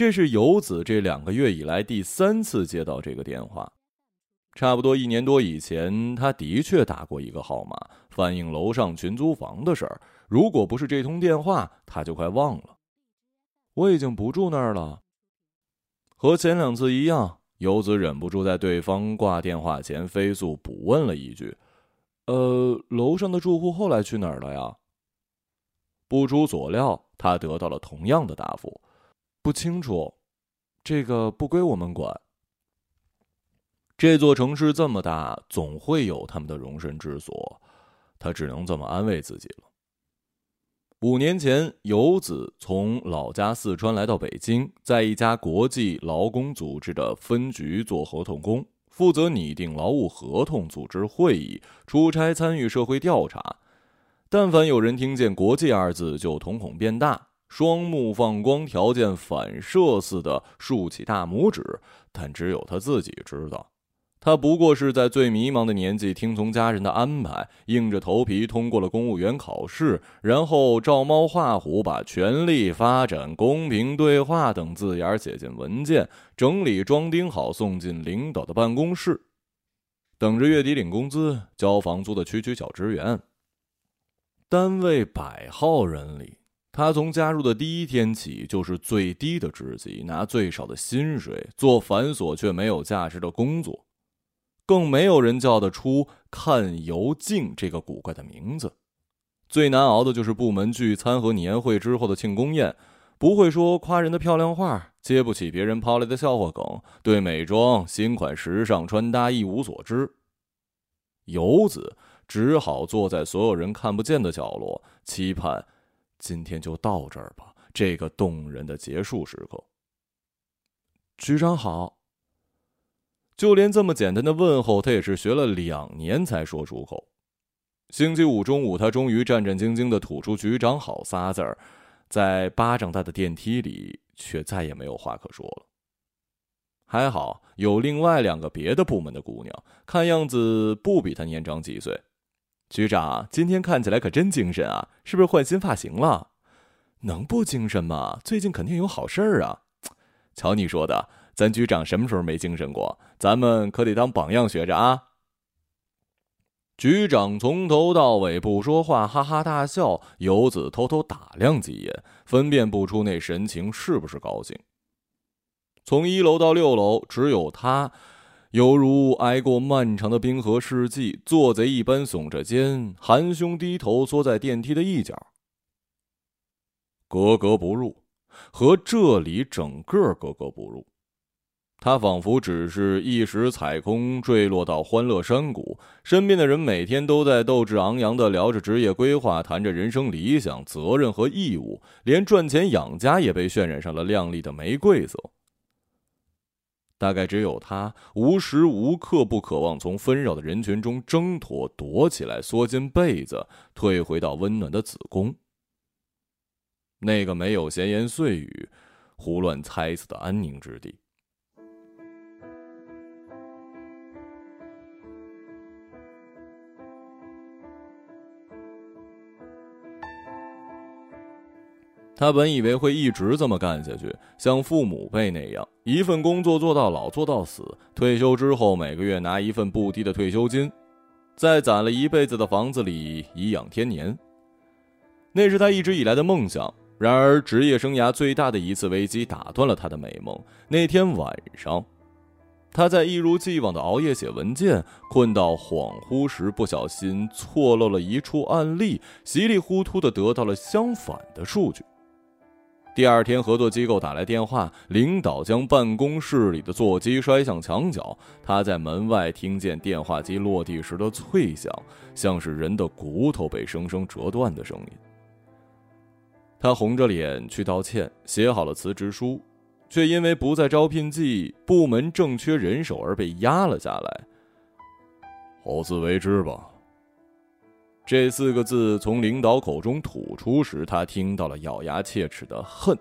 这是游子这两个月以来第三次接到这个电话，差不多一年多以前，他的确打过一个号码，反映楼上群租房的事儿。如果不是这通电话，他就快忘了。我已经不住那儿了。和前两次一样，游子忍不住在对方挂电话前飞速补问了一句：“呃，楼上的住户后来去哪儿了呀？”不出所料，他得到了同样的答复：“不清楚，这个不归我们管。”这座城市这么大，总会有他们的容身之所，他只能这么安慰自己了。五年前，游子从老家四川来到北京，在一家国际劳工组织的分局做合同工，负责拟定劳务合同、组织会议、出差参与社会调查。但凡有人听见“国际”二字，就瞳孔变大，双目放光，条件反射似的竖起大拇指。但只有他自己知道。他不过是在最迷茫的年纪听从家人的安排，硬着头皮通过了公务员考试，然后照猫画虎把“权力发展、公平对话”等字眼写进文件，整理装订好，送进领导的办公室，等着月底领工资、交房租的区区小职员。单位百号人里，他从加入的第一天起就是最低的职级，拿最少的薪水，做繁琐却没有价值的工作。更没有人叫得出“看油镜”这个古怪的名字。最难熬的就是部门聚餐和年会之后的庆功宴，不会说夸人的漂亮话，接不起别人抛来的笑话梗，对美妆、新款时尚穿搭一无所知。游子只好坐在所有人看不见的角落，期盼今天就到这儿吧，这个动人的结束时刻。局长好。就连这么简单的问候，他也是学了两年才说出口。星期五中午，他终于战战兢兢的吐出“局长好”仨字儿，在巴掌大的电梯里，却再也没有话可说了。还好有另外两个别的部门的姑娘，看样子不比他年长几岁。局长今天看起来可真精神啊，是不是换新发型了？能不精神吗？最近肯定有好事儿啊！瞧你说的。咱局长什么时候没精神过？咱们可得当榜样学着啊！局长从头到尾不说话，哈哈大笑。游子偷偷打量几眼，分辨不出那神情是不是高兴。从一楼到六楼，只有他，犹如挨过漫长的冰河世纪，做贼一般耸着肩，含胸低头，缩在电梯的一角，格格不入，和这里整个格格不入。他仿佛只是一时踩空，坠落到欢乐山谷。身边的人每天都在斗志昂扬地聊着职业规划，谈着人生理想、责任和义务，连赚钱养家也被渲染上了亮丽的玫瑰色。大概只有他，无时无刻不渴望从纷扰的人群中挣脱，躲起来，缩进被子，退回到温暖的子宫。那个没有闲言碎语、胡乱猜测的安宁之地。他本以为会一直这么干下去，像父母辈那样，一份工作做到老做到死，退休之后每个月拿一份不低的退休金，在攒了一辈子的房子里颐养天年。那是他一直以来的梦想。然而，职业生涯最大的一次危机打断了他的美梦。那天晚上，他在一如既往的熬夜写文件，困到恍惚时，不小心错漏了一处案例，稀里糊涂的得到了相反的数据。第二天，合作机构打来电话，领导将办公室里的座机摔向墙角。他在门外听见电话机落地时的脆响，像是人的骨头被生生折断的声音。他红着脸去道歉，写好了辞职书，却因为不在招聘季，部门正缺人手而被压了下来。好自为之吧。这四个字从领导口中吐出时，他听到了咬牙切齿的恨。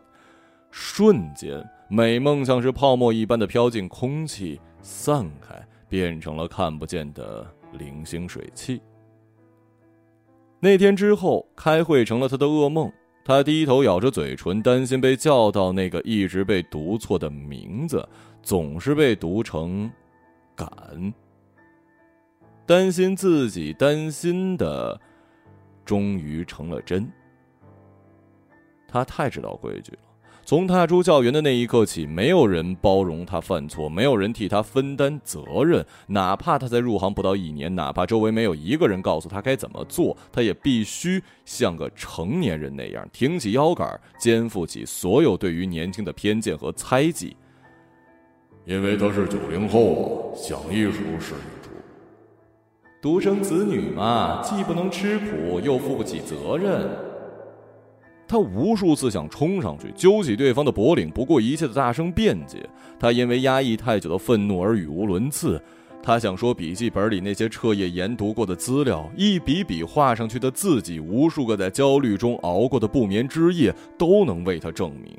瞬间，美梦像是泡沫一般的飘进空气，散开，变成了看不见的零星水汽。那天之后，开会成了他的噩梦。他低头咬着嘴唇，担心被叫到那个一直被读错的名字，总是被读成“敢”。担心自己担心的，终于成了真。他太知道规矩了。从踏出校园的那一刻起，没有人包容他犯错，没有人替他分担责任。哪怕他才入行不到一年，哪怕周围没有一个人告诉他该怎么做，他也必须像个成年人那样挺起腰杆，肩负起所有对于年轻的偏见和猜忌。因为他是九零后，想一出是。独生子女嘛，既不能吃苦，又负不起责任。他无数次想冲上去揪起对方的脖领，不顾一切的大声辩解。他因为压抑太久的愤怒而语无伦次。他想说，笔记本里那些彻夜研读过的资料，一笔笔画上去的字迹，无数个在焦虑中熬过的不眠之夜，都能为他证明。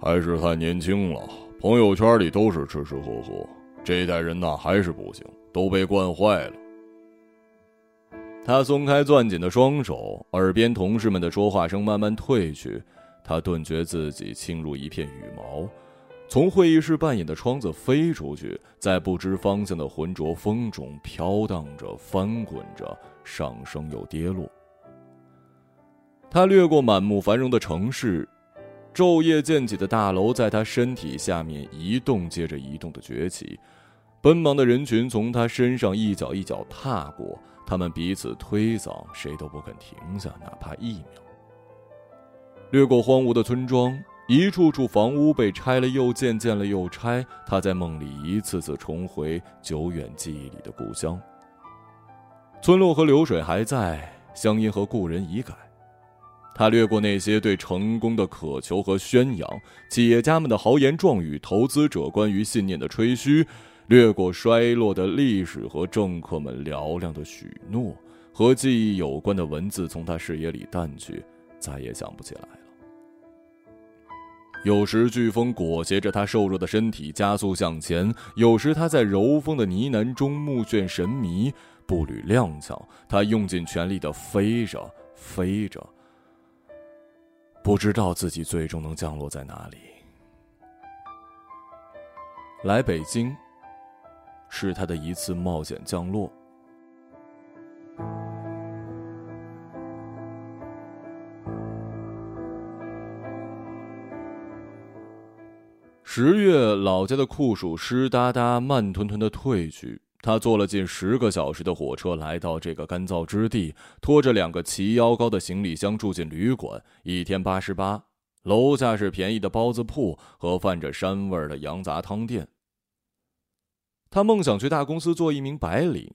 还是太年轻了，朋友圈里都是吃吃喝喝，这一代人呐还是不行，都被惯坏了。他松开攥紧的双手，耳边同事们的说话声慢慢退去，他顿觉自己轻如一片羽毛，从会议室半掩的窗子飞出去，在不知方向的浑浊风中飘荡着、翻滚着，上升又跌落。他掠过满目繁荣的城市，昼夜渐起的大楼在他身体下面一动接着一动的崛起，奔忙的人群从他身上一脚一脚踏过。他们彼此推搡，谁都不肯停下，哪怕一秒。掠过荒芜的村庄，一处处房屋被拆了又建，建了又拆。他在梦里一次次重回久远记忆里的故乡。村落和流水还在，乡音和故人已改。他掠过那些对成功的渴求和宣扬，企业家们的豪言壮语，投资者关于信念的吹嘘。掠过衰落的历史和政客们嘹亮的许诺，和记忆有关的文字从他视野里淡去，再也想不起来了。有时飓风裹挟着他瘦弱的身体加速向前，有时他在柔风的呢喃中目眩神迷，步履踉跄。他用尽全力的飞着，飞着，不知道自己最终能降落在哪里。来北京。是他的一次冒险降落。十月，老家的酷暑湿哒哒、慢吞吞的退去。他坐了近十个小时的火车，来到这个干燥之地，拖着两个齐腰高的行李箱住进旅馆，一天八十八。楼下是便宜的包子铺和泛着膻味的羊杂汤店。他梦想去大公司做一名白领。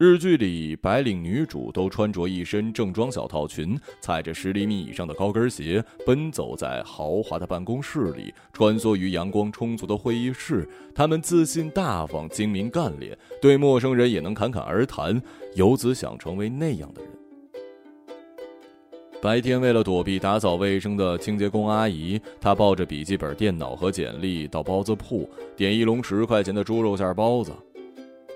日剧里白领女主都穿着一身正装小套裙，踩着十厘米以上的高跟鞋，奔走在豪华的办公室里，穿梭于阳光充足的会议室。她们自信大方、精明干练，对陌生人也能侃侃而谈。游子想成为那样的人。白天，为了躲避打扫卫生的清洁工阿姨，他抱着笔记本电脑和简历到包子铺点一笼十块钱的猪肉馅包子，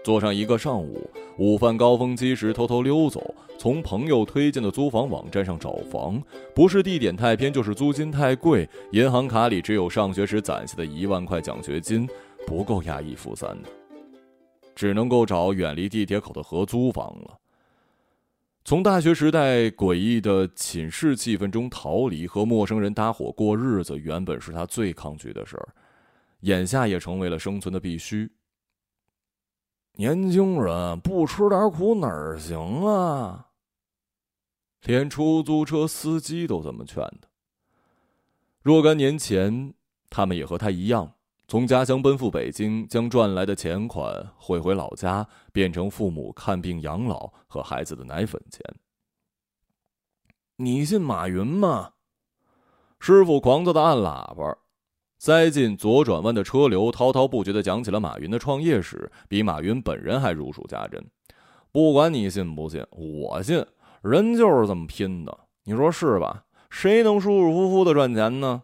坐上一个上午。午饭高峰期时偷偷溜走，从朋友推荐的租房网站上找房，不是地点太偏，就是租金太贵。银行卡里只有上学时攒下的一万块奖学金，不够押一付三的，只能够找远离地铁口的合租房了。从大学时代诡异的寝室气氛中逃离，和陌生人搭伙过日子，原本是他最抗拒的事儿，眼下也成为了生存的必须。年轻人不吃点苦哪儿行啊？连出租车司机都这么劝的。若干年前，他们也和他一样。从家乡奔赴北京，将赚来的钱款汇回老家，变成父母看病养老和孩子的奶粉钱。你信马云吗？师傅狂躁的按喇叭，塞进左转弯的车流，滔滔不绝地讲起了马云的创业史，比马云本人还如数家珍。不管你信不信，我信，人就是这么拼的，你说是吧？谁能舒舒服服的赚钱呢？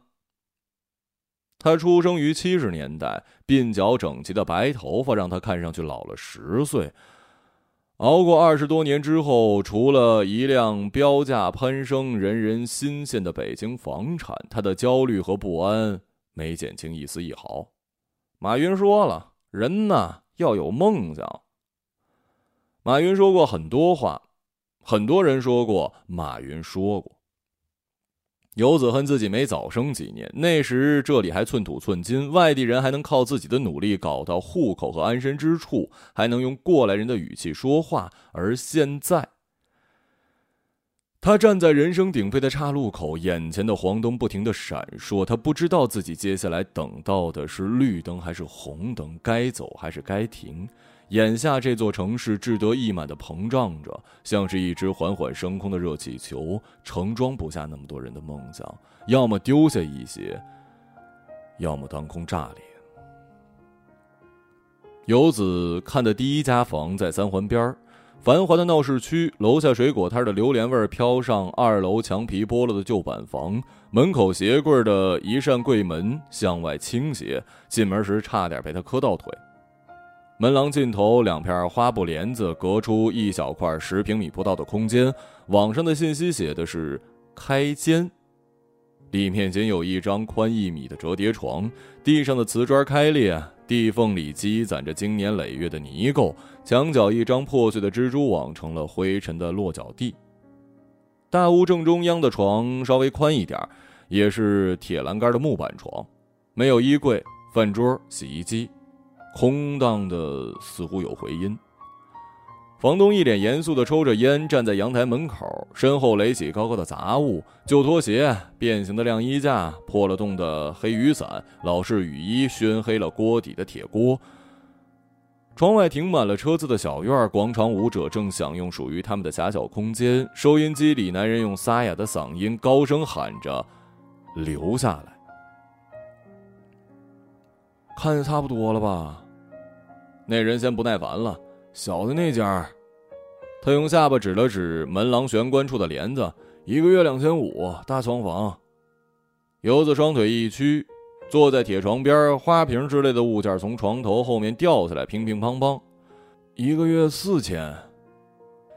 他出生于七十年代，鬓角整齐的白头发让他看上去老了十岁。熬过二十多年之后，除了一辆标价攀升、人人新鲜的北京房产，他的焦虑和不安没减轻一丝一毫。马云说了：“人呢要有梦想。”马云说过很多话，很多人说过，马云说过。游子恨自己没早生几年，那时这里还寸土寸金，外地人还能靠自己的努力搞到户口和安身之处，还能用过来人的语气说话。而现在，他站在人声鼎沸的岔路口，眼前的黄灯不停的闪烁，他不知道自己接下来等到的是绿灯还是红灯，该走还是该停。眼下这座城市志得意满的膨胀着，像是一只缓缓升空的热气球，盛装不下那么多人的梦想，要么丢下一些，要么当空炸裂。游子看的第一家房在三环边儿，繁华的闹市区，楼下水果摊的榴莲味飘上二楼墙皮剥落的旧板房，门口鞋柜的一扇柜门向外倾斜，进门时差点被他磕到腿。门廊尽头，两片花布帘子隔出一小块十平米不到的空间。网上的信息写的是“开间”，里面仅有一张宽一米的折叠床，地上的瓷砖开裂，地缝里积攒着经年累月的泥垢，墙角一张破碎的蜘蛛网成了灰尘的落脚地。大屋正中央的床稍微宽一点，也是铁栏杆的木板床，没有衣柜、饭桌、洗衣机。空荡的，似乎有回音。房东一脸严肃的抽着烟，站在阳台门口，身后垒起高高的杂物：旧拖鞋、变形的晾衣架、破了洞的黑雨伞、老式雨衣，熏黑了锅底的铁锅。窗外停满了车子的小院，广场舞者正享用属于他们的狭小空间。收音机里，男人用沙哑的嗓音高声喊着：“留下来。”看差不多了吧？那人先不耐烦了。小的那家，他用下巴指了指门廊玄关处的帘子，一个月两千五，大床房。游子双腿一屈，坐在铁床边，花瓶之类的物件从床头后面掉下来，乒乒乓乓。一个月四千。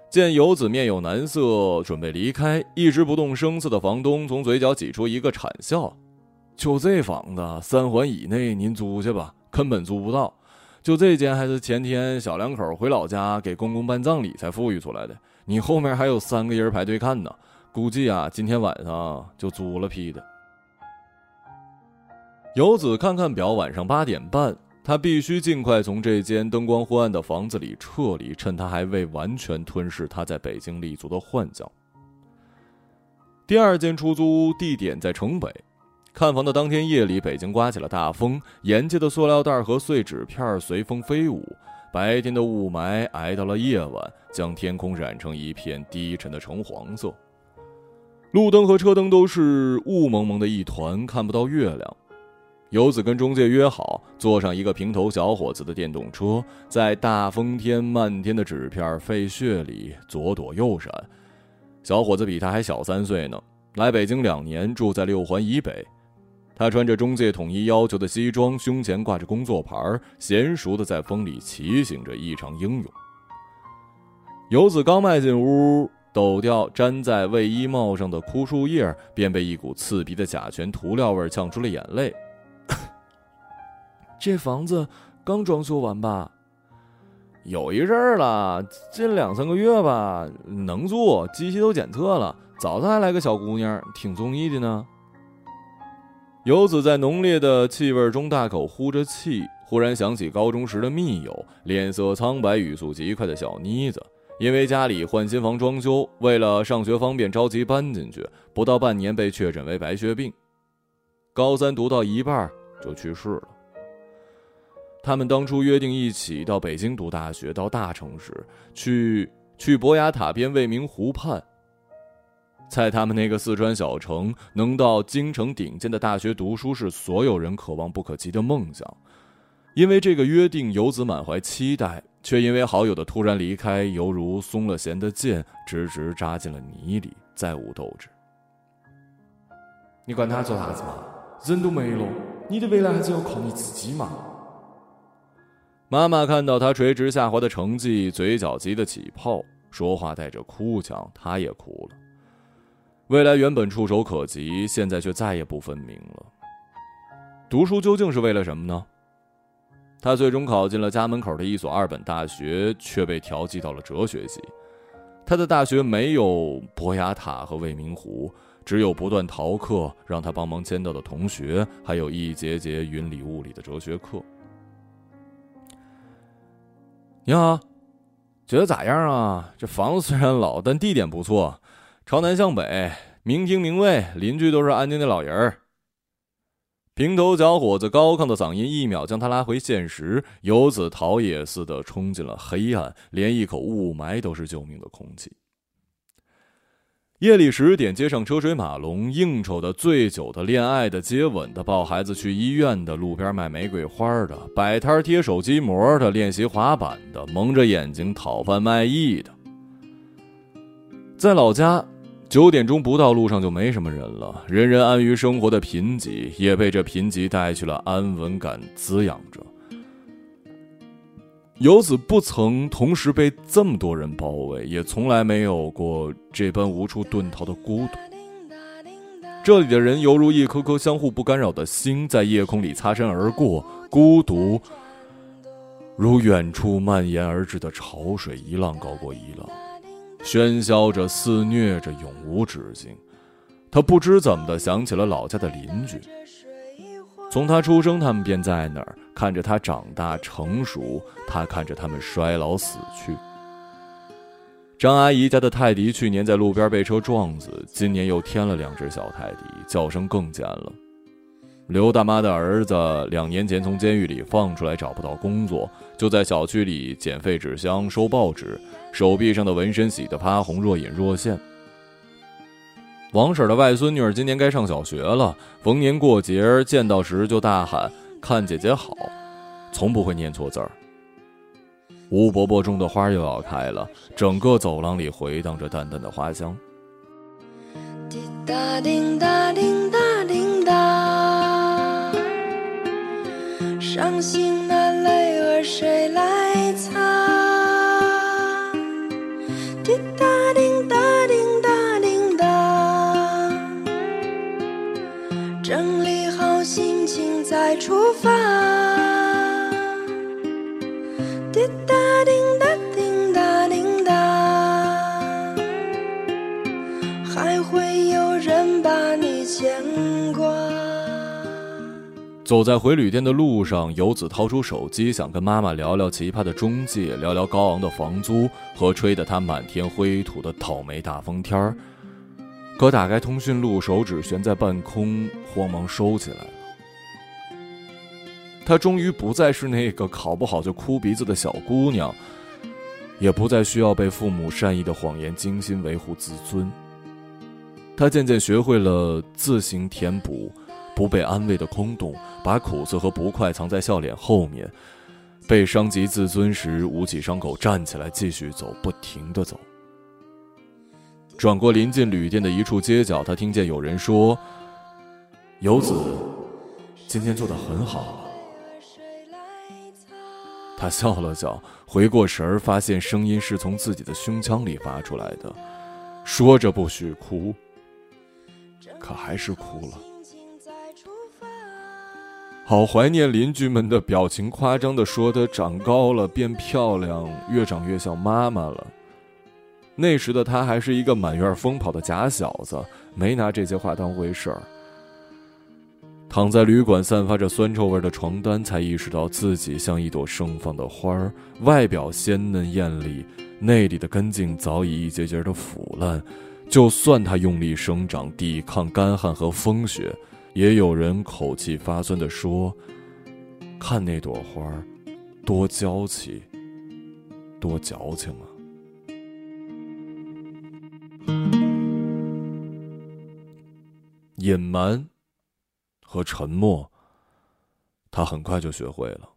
见游子面有难色，准备离开，一直不动声色的房东从嘴角挤出一个惨笑。就这房子，三环以内您租去吧，根本租不到。就这间还是前天小两口回老家给公公办葬礼才富裕出来的。你后面还有三个人排队看呢，估计啊，今天晚上就租了批的。游子看看表，晚上八点半，他必须尽快从这间灯光昏暗的房子里撤离，趁他还未完全吞噬他在北京立足的幻想。第二间出租屋地点在城北。看房的当天夜里，北京刮起了大风，沿街的塑料袋和碎纸片随风飞舞。白天的雾霾挨到了夜晚，将天空染成一片低沉的橙黄色。路灯和车灯都是雾蒙蒙的一团，看不到月亮。游子跟中介约好，坐上一个平头小伙子的电动车，在大风天漫天的纸片废墟里左躲右闪。小伙子比他还小三岁呢，来北京两年，住在六环以北。他穿着中介统一要求的西装，胸前挂着工作牌，娴熟的在风里骑行着，异常英勇。游子刚迈进屋，抖掉粘在卫衣帽上的枯树叶，便被一股刺鼻的甲醛涂料味呛出了眼泪。这房子刚装修完吧？有一阵儿了，近两三个月吧。能住，机器都检测了。早上还来个小姑娘，挺中意的呢。游子在浓烈的气味中大口呼着气，忽然想起高中时的密友，脸色苍白、语速极快的小妮子，因为家里换新房装修，为了上学方便着急搬进去，不到半年被确诊为白血病，高三读到一半就去世了。他们当初约定一起到北京读大学，到大城市去，去博雅塔边未名湖畔。在他们那个四川小城，能到京城顶尖的大学读书是所有人渴望不可及的梦想。因为这个约定，游子满怀期待，却因为好友的突然离开，犹如松了弦的箭，直直扎进了泥里，再无斗志。你管他做啥子嘛？人都没了。你的未来还是要靠你自己嘛。妈妈看到他垂直下滑的成绩，嘴角急得起泡，说话带着哭腔，她也哭了。未来原本触手可及，现在却再也不分明了。读书究竟是为了什么呢？他最终考进了家门口的一所二本大学，却被调剂到了哲学系。他的大学没有博雅塔和未名湖，只有不断逃课让他帮忙签到的同学，还有一节节云里雾里的哲学课。你好，觉得咋样啊？这房子虽然老，但地点不错，朝南向北，明厅明卫，邻居都是安静的老人儿。平头小伙子高亢的嗓音一秒将他拉回现实，游子逃也似的冲进了黑暗，连一口雾霾都是救命的空气。夜里十点，街上车水马龙，应酬的、醉酒的、恋爱的、接吻的、抱孩子去医院的、路边卖玫瑰花的、摆摊贴手机膜的、练习滑板的、蒙着眼睛讨饭卖艺的，在老家。九点钟不到，路上就没什么人了。人人安于生活的贫瘠，也被这贫瘠带去了安稳感，滋养着。游子不曾同时被这么多人包围，也从来没有过这般无处遁逃的孤独。这里的人犹如一颗颗相互不干扰的星，在夜空里擦身而过，孤独如远处蔓延而至的潮水，一浪高过一浪。喧嚣着，肆虐着，永无止境。他不知怎么的想起了老家的邻居。从他出生，他们便在那儿看着他长大成熟，他看着他们衰老死去。张阿姨家的泰迪去年在路边被车撞死，今年又添了两只小泰迪，叫声更尖了。刘大妈的儿子两年前从监狱里放出来，找不到工作，就在小区里捡废纸箱、收报纸。手臂上的纹身洗得发红，若隐若现。王婶的外孙女儿今年该上小学了，逢年过节见到时就大喊“看姐姐好”，从不会念错字儿。吴伯伯种的花又要开了，整个走廊里回荡着淡淡的花香。滴答滴答滴答滴答，伤心的泪儿谁来走在回旅店的路上，游子掏出手机，想跟妈妈聊聊奇葩的中介，聊聊高昂的房租和吹得他满天灰土的倒霉大风天儿。可打开通讯录，手指悬在半空，慌忙收起来了。她终于不再是那个考不好就哭鼻子的小姑娘，也不再需要被父母善意的谎言精心维护自尊。她渐渐学会了自行填补不被安慰的空洞，把苦涩和不快藏在笑脸后面。被伤及自尊时，捂起伤口，站起来继续走，不停的走。转过临近旅店的一处街角，他听见有人说：“游子，今天做的很好。”他笑了笑，回过神儿，发现声音是从自己的胸腔里发出来的，说着不许哭，可还是哭了。好怀念邻居们的表情，夸张的说他长高了，变漂亮，越长越像妈妈了。那时的他还是一个满院疯跑的假小子，没拿这些话当回事儿。躺在旅馆散发着酸臭味的床单，才意识到自己像一朵盛放的花儿，外表鲜嫩艳丽，内里的根茎早已一节节的腐烂。就算它用力生长，抵抗干旱和风雪，也有人口气发酸地说：“看那朵花，多娇气，多矫情啊！”隐瞒。和沉默，他很快就学会了。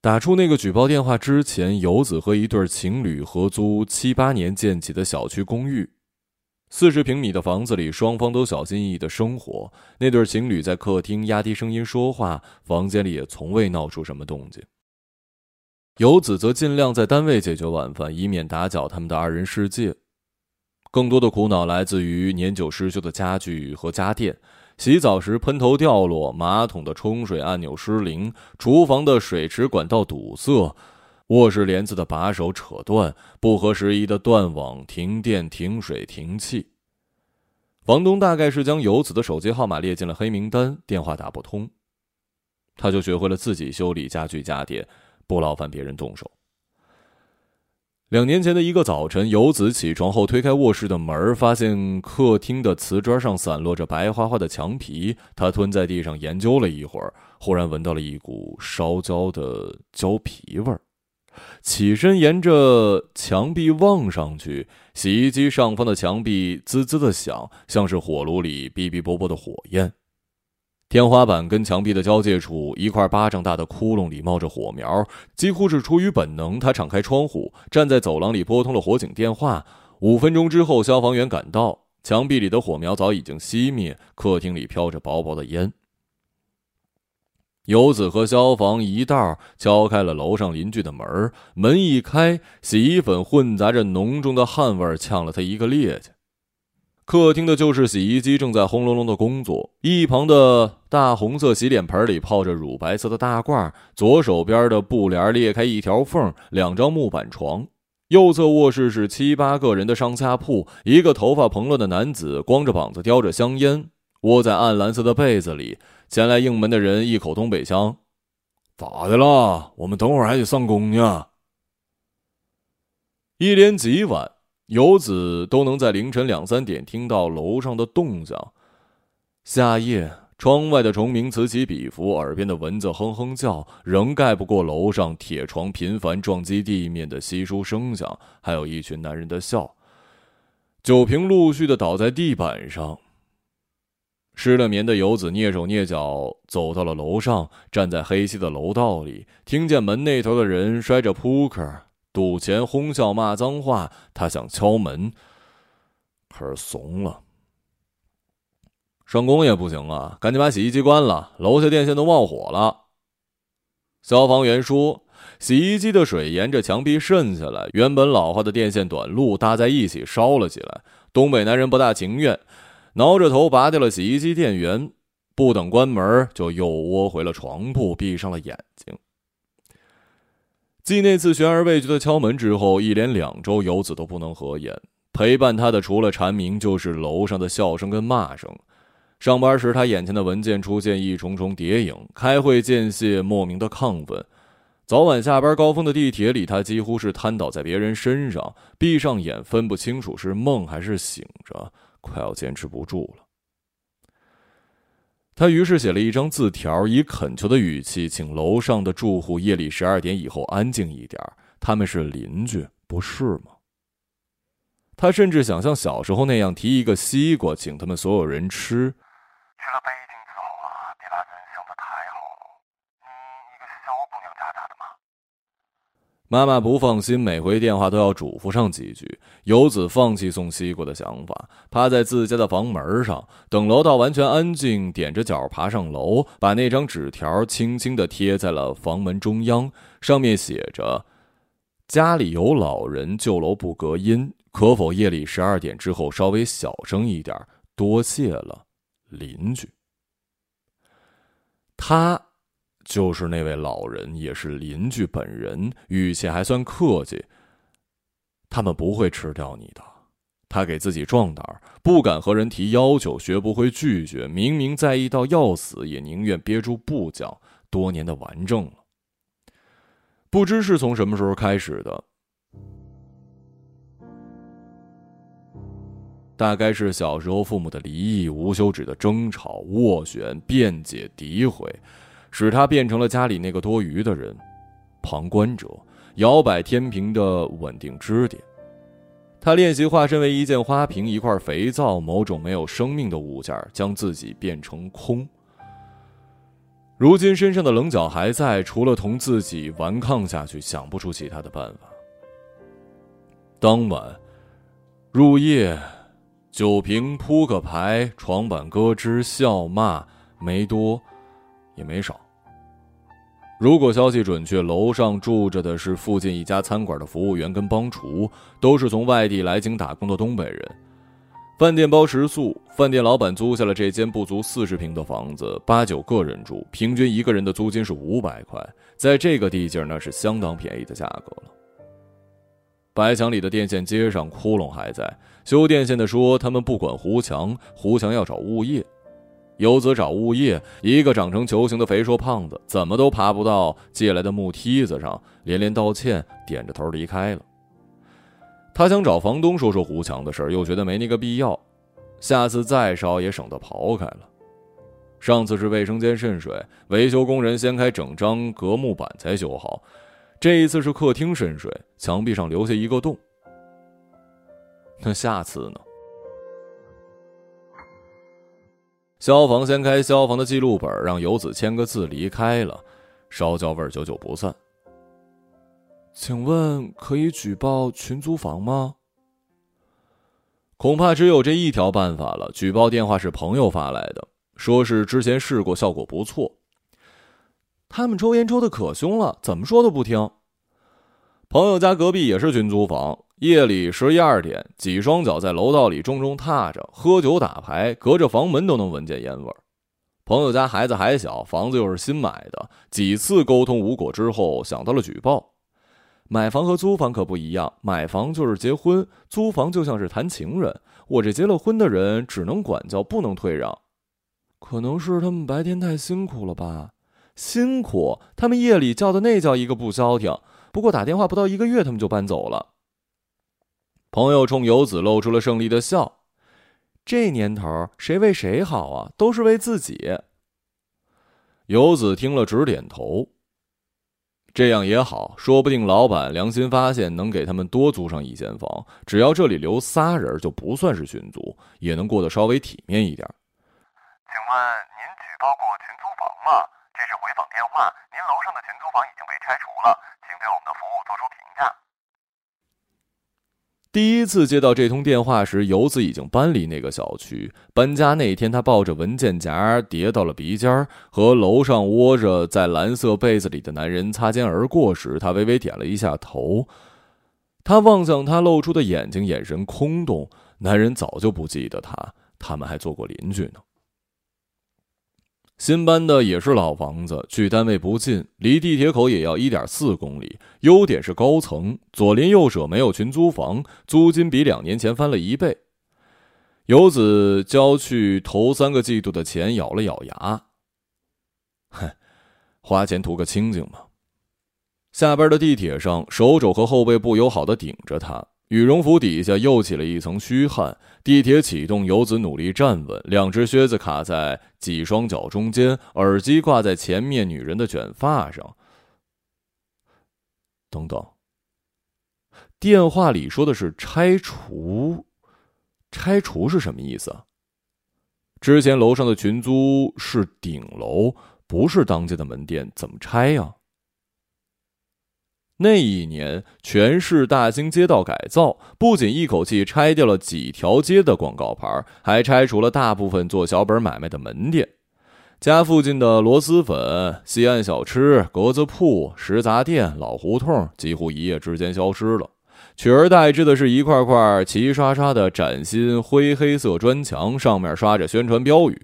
打出那个举报电话之前，游子和一对情侣合租七八年建起的小区公寓，四十平米的房子里，双方都小心翼翼的生活。那对情侣在客厅压低声音说话，房间里也从未闹出什么动静。游子则尽量在单位解决晚饭，以免打搅他们的二人世界。更多的苦恼来自于年久失修的家具和家电：洗澡时喷头掉落，马桶的冲水按钮失灵，厨房的水池管道堵塞。卧室帘子的把手扯断，不合时宜的断网、停电、停水、停气。房东大概是将游子的手机号码列进了黑名单，电话打不通，他就学会了自己修理家具家电，不劳烦别人动手。两年前的一个早晨，游子起床后推开卧室的门，发现客厅的瓷砖上散落着白花花的墙皮。他蹲在地上研究了一会儿，忽然闻到了一股烧焦的胶皮味儿。起身，沿着墙壁望上去，洗衣机上方的墙壁滋滋的响，像是火炉里哔哔啵啵的火焰。天花板跟墙壁的交界处，一块巴掌大的窟窿里冒着火苗。几乎是出于本能，他敞开窗户，站在走廊里拨通了火警电话。五分钟之后，消防员赶到，墙壁里的火苗早已经熄灭，客厅里飘着薄薄的烟。游子和消防一道敲开了楼上邻居的门门一开，洗衣粉混杂着浓重的汗味呛了他一个趔趄。客厅的旧式洗衣机正在轰隆隆的工作，一旁的大红色洗脸盆里泡着乳白色的大褂。左手边的布帘裂开一条缝，两张木板床。右侧卧室是七八个人的上下铺，一个头发蓬乱的男子光着膀子叼着香烟，窝在暗蓝色的被子里。前来应门的人一口东北腔：“咋的了？我们等会儿还得上工呢。”一连几晚，游子都能在凌晨两三点听到楼上的动静。夏夜，窗外的虫鸣此起彼伏，耳边的蚊子哼哼叫，仍盖不过楼上铁床频繁撞击地面的稀疏声响，还有一群男人的笑。酒瓶陆续的倒在地板上。失了眠的游子蹑手蹑脚走到了楼上，站在黑漆的楼道里，听见门那头的人摔着扑克、赌钱、哄笑、骂脏话。他想敲门，可是怂了。上工也不行啊，赶紧把洗衣机关了，楼下电线都冒火了。消防员说，洗衣机的水沿着墙壁渗下来，原本老化的电线短路搭在一起烧了起来。东北男人不大情愿。挠着头拔掉了洗衣机电源，不等关门就又窝回了床铺，闭上了眼睛。继那次悬而未决的敲门之后，一连两周游子都不能合眼。陪伴他的除了蝉鸣，就是楼上的笑声跟骂声。上班时，他眼前的文件出现一重重叠影；开会间隙，莫名的亢奋。早晚下班高峰的地铁里，他几乎是瘫倒在别人身上，闭上眼分不清楚是梦还是醒着。快要坚持不住了，他于是写了一张字条，以恳求的语气请楼上的住户夜里十二点以后安静一点，他们是邻居，不是吗？他甚至想像小时候那样提一个西瓜，请他们所有人吃。去了北京之后啊，别把人想的太好了。你一个小姑娘家家的。妈妈不放心，每回电话都要嘱咐上几句。游子放弃送西瓜的想法，趴在自家的房门上，等楼道完全安静，踮着脚爬上楼，把那张纸条轻轻地贴在了房门中央，上面写着：“家里有老人，旧楼不隔音，可否夜里十二点之后稍微小声一点？多谢了，邻居。”他。就是那位老人，也是邻居本人，语气还算客气。他们不会吃掉你的。他给自己壮胆，不敢和人提要求，学不会拒绝。明明在意到要死，也宁愿憋住不讲。多年的顽症了。不知是从什么时候开始的，大概是小时候父母的离异、无休止的争吵、斡旋、辩解、诋毁。使他变成了家里那个多余的人，旁观者，摇摆天平的稳定支点。他练习化身为一件花瓶、一块肥皂、某种没有生命的物件，将自己变成空。如今身上的棱角还在，除了同自己顽抗下去，想不出其他的办法。当晚，入夜，酒瓶、扑克牌、床板咯吱、笑骂，没多，也没少。如果消息准确，楼上住着的是附近一家餐馆的服务员跟帮厨，都是从外地来京打工的东北人。饭店包食宿，饭店老板租下了这间不足四十平的房子，八九个人住，平均一个人的租金是五百块，在这个地界那是相当便宜的价格了。白墙里的电线接上，窟窿还在。修电线的说：“他们不管糊墙，糊墙要找物业。游子找物业，一个长成球形的肥硕胖子，怎么都爬不到借来的木梯子上，连连道歉，点着头离开了。他想找房东说说糊墙的事，又觉得没那个必要，下次再烧也省得刨开了。上次是卫生间渗水，维修工人掀开整张隔木板才修好。”这一次是客厅渗水，墙壁上留下一个洞。那下次呢？消防掀开消防的记录本，让游子签个字离开了，烧焦味久久不散。请问可以举报群租房吗？恐怕只有这一条办法了。举报电话是朋友发来的，说是之前试过，效果不错。他们抽烟抽的可凶了，怎么说都不听。朋友家隔壁也是群租房，夜里十一二点，几双脚在楼道里重重踏着，喝酒打牌，隔着房门都能闻见烟味儿。朋友家孩子还小，房子又是新买的，几次沟通无果之后，想到了举报。买房和租房可不一样，买房就是结婚，租房就像是谈情人。我这结了婚的人只能管教，不能退让。可能是他们白天太辛苦了吧。辛苦，他们夜里叫的那叫一个不消停。不过打电话不到一个月，他们就搬走了。朋友冲游子露出了胜利的笑。这年头，谁为谁好啊？都是为自己。游子听了直点头。这样也好，说不定老板良心发现，能给他们多租上一间房。只要这里留仨人，就不算是群租，也能过得稍微体面一点。请问您举报过群租房吗？这是回访电话，您楼上的群租房已经被拆除了，请对我们的服务做出评。第一次接到这通电话时，游子已经搬离那个小区。搬家那天，他抱着文件夹叠到了鼻尖，和楼上窝着在蓝色被子里的男人擦肩而过时，他微微点了一下头。他望向他露出的眼睛，眼神空洞。男人早就不记得他，他们还做过邻居呢。新搬的也是老房子，距单位不近，离地铁口也要一点四公里。优点是高层，左邻右舍没有群租房，租金比两年前翻了一倍。游子交去头三个季度的钱，咬了咬牙，哼，花钱图个清静嘛。下班的地铁上，手肘和后背不友好的顶着他。羽绒服底下又起了一层虚汗。地铁启动，游子努力站稳，两只靴子卡在几双脚中间，耳机挂在前面女人的卷发上。等等，电话里说的是拆除，拆除是什么意思？之前楼上的群租是顶楼，不是当街的门店，怎么拆呀？那一年，全市大兴街道改造，不仅一口气拆掉了几条街的广告牌，还拆除了大部分做小本买卖的门店。家附近的螺蛳粉、西安小吃、格子铺、食杂店、老胡同，几乎一夜之间消失了，取而代之的是一块块齐刷刷的崭新灰黑色砖墙，上面刷着宣传标语。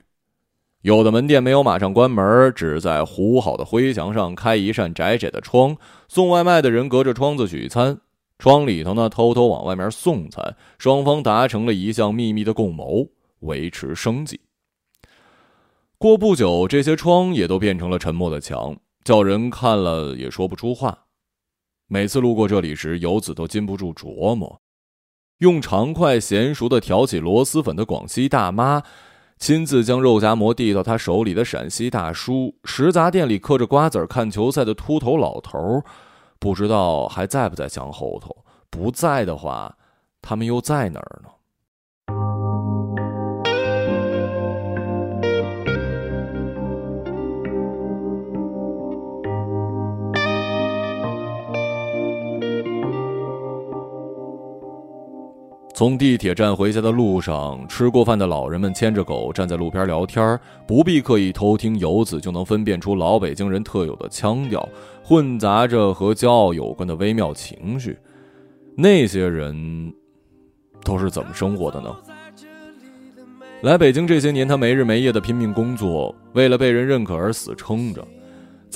有的门店没有马上关门，只在糊好的灰墙上开一扇窄窄的窗，送外卖的人隔着窗子取餐，窗里头呢偷偷往外面送餐，双方达成了一项秘密的共谋，维持生计。过不久，这些窗也都变成了沉默的墙，叫人看了也说不出话。每次路过这里时，游子都禁不住琢磨，用长筷娴熟的挑起螺蛳粉的广西大妈。亲自将肉夹馍递到他手里的陕西大叔，食杂店里嗑着瓜子看球赛的秃头老头，不知道还在不在墙后头？不在的话，他们又在哪儿呢？从地铁站回家的路上，吃过饭的老人们牵着狗站在路边聊天，不必刻意偷听，游子就能分辨出老北京人特有的腔调，混杂着和骄傲有关的微妙情绪。那些人都是怎么生活的呢？来北京这些年，他没日没夜的拼命工作，为了被人认可而死撑着。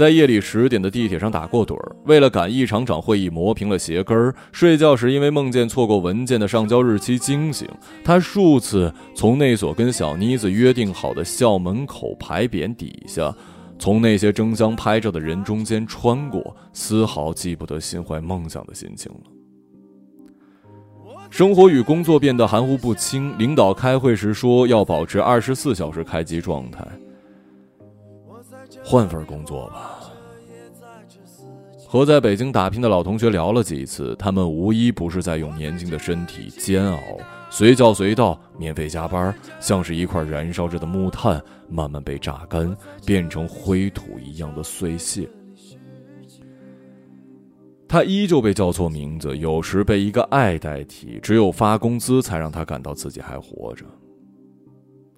在夜里十点的地铁上打过盹儿，为了赶一场场会议磨平了鞋跟儿。睡觉时因为梦见错过文件的上交日期惊醒。他数次从那所跟小妮子约定好的校门口牌匾底下，从那些争相拍照的人中间穿过，丝毫记不得心怀梦想的心情了。生活与工作变得含糊不清。领导开会时说要保持二十四小时开机状态。换份工作吧。和在北京打拼的老同学聊了几次，他们无一不是在用年轻的身体煎熬，随叫随到，免费加班，像是一块燃烧着的木炭，慢慢被榨干，变成灰土一样的碎屑。他依旧被叫错名字，有时被一个爱代替，只有发工资才让他感到自己还活着。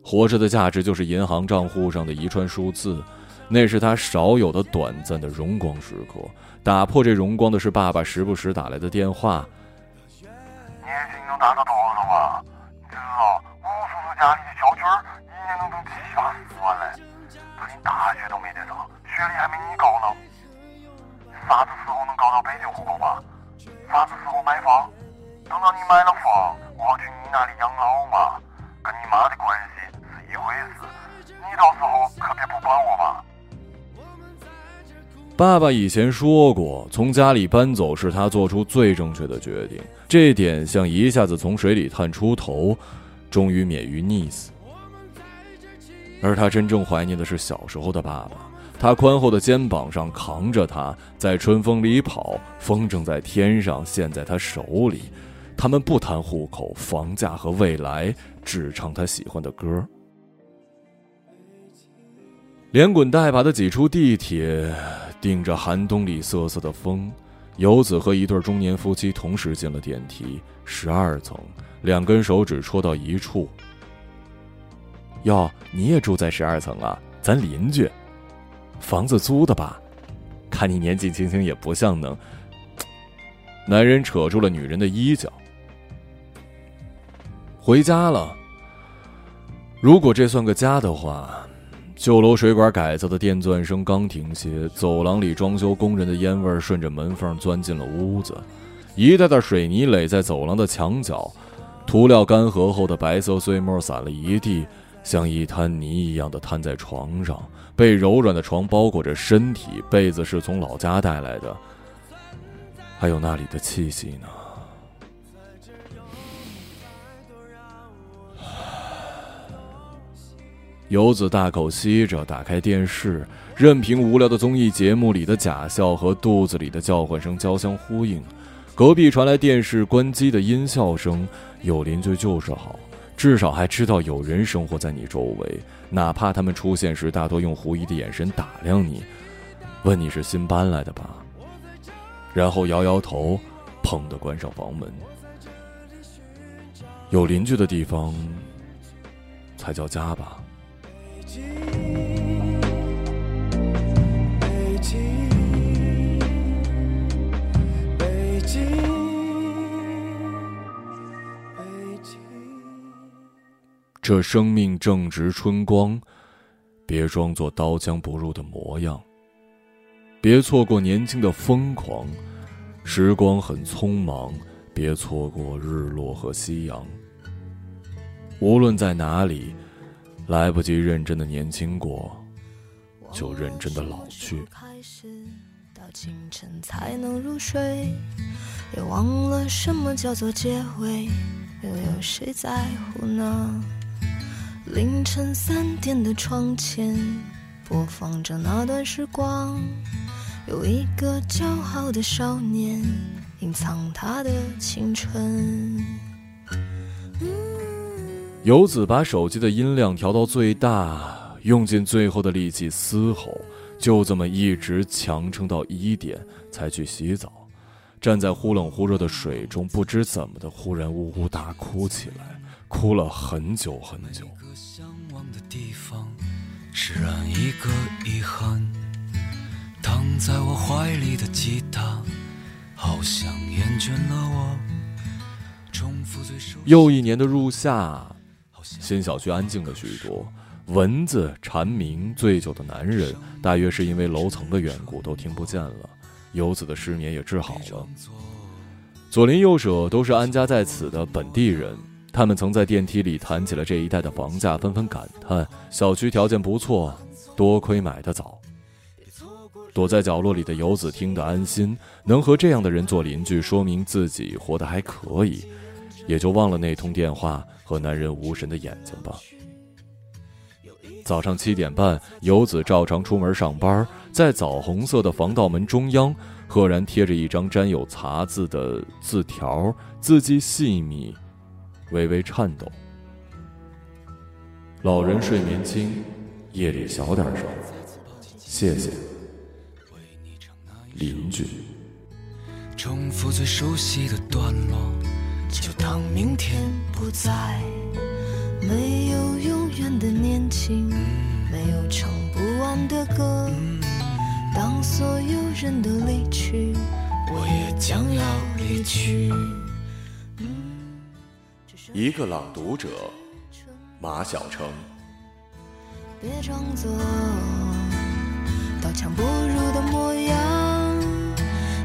活着的价值就是银行账户上的一串数字。那是他少有的短暂的荣光时刻。打破这荣光的是爸爸时不时打来的电话。年薪能达到多少啊？你知道，吴叔叔家里的小军儿一年能挣七八十万嘞，他连大学都没得上，学历还没你高呢。啥子时候能搞到北京户口吧？啥子时候买房？等到你买了房，我好去你那里养老嘛。跟你妈的关系是一回事，你到时候可别不管我吧。爸爸以前说过，从家里搬走是他做出最正确的决定。这点像一下子从水里探出头，终于免于溺死。而他真正怀念的是小时候的爸爸，他宽厚的肩膀上扛着他，在春风里跑，风筝在天上，现在他手里。他们不谈户口、房价和未来，只唱他喜欢的歌。连滚带爬的挤出地铁，顶着寒冬里瑟瑟的风，游子和一对中年夫妻同时进了电梯，十二层，两根手指戳到一处。哟，你也住在十二层啊？咱邻居，房子租的吧？看你年纪轻轻，也不像能。男人扯住了女人的衣角。回家了。如果这算个家的话。旧楼水管改造的电钻声刚停歇，走廊里装修工人的烟味顺着门缝钻进了屋子。一袋袋水泥垒在走廊的墙角，涂料干涸后的白色碎末散了一地，像一滩泥一样的摊在床上。被柔软的床包裹着身体，被子是从老家带来的，还有那里的气息呢。游子大口吸着，打开电视，任凭无聊的综艺节目里的假笑和肚子里的叫唤声交相呼应。隔壁传来电视关机的音效声。有邻居就是好，至少还知道有人生活在你周围，哪怕他们出现时大多用狐疑的眼神打量你，问你是新搬来的吧，然后摇摇头，砰的关上房门。有邻居的地方，才叫家吧。北京，北京，北京。这生命正值春光，别装作刀枪不入的模样。别错过年轻的疯狂，时光很匆忙，别错过日落和夕阳。无论在哪里。来不及认真的年轻过，就认真的老去。到清晨才能入睡，也忘了什么叫做结尾，又有谁在乎呢？凌晨三点的窗前，播放着那段时光，有一个骄傲的少年，隐藏他的青春。游子把手机的音量调到最大，用尽最后的力气嘶吼，就这么一直强撑到一点才去洗澡。站在忽冷忽热的水中，不知怎么的，忽然呜呜大哭起来，哭了很久很久。释然一个遗憾，躺在我怀里的吉他，好像厌倦了我。又一年的入夏，新小区安静了许多，蚊子、蝉鸣、醉酒的男人，大约是因为楼层的缘故，都听不见了。游子的失眠也治好了。左邻右舍都是安家在此的本地人，他们曾在电梯里谈起了这一带的房价，纷纷感叹小区条件不错，多亏买得早。躲在角落里的游子听得安心，能和这样的人做邻居，说明自己活得还可以，也就忘了那通电话和男人无神的眼睛吧。早上七点半，游子照常出门上班。在枣红色的防盗门中央，赫然贴着一张沾有茶渍的字条，字迹细密，微微颤抖。老人睡眠轻，夜里小点声，谢谢，邻居。重复最熟悉的段落，就当明天不在。没有永远的年轻，没有唱不完的歌。当所有人都离去，我也将要离去。一个朗读者，马晓成。别装作刀枪不入的模样，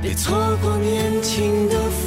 别错过年轻的疯狂，时光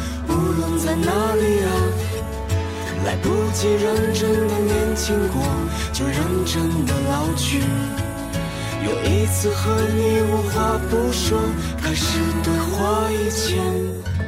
无论在哪里啊。来不及认真的年轻过，就认真的老去。又一次和你无话不说，开始对话以前。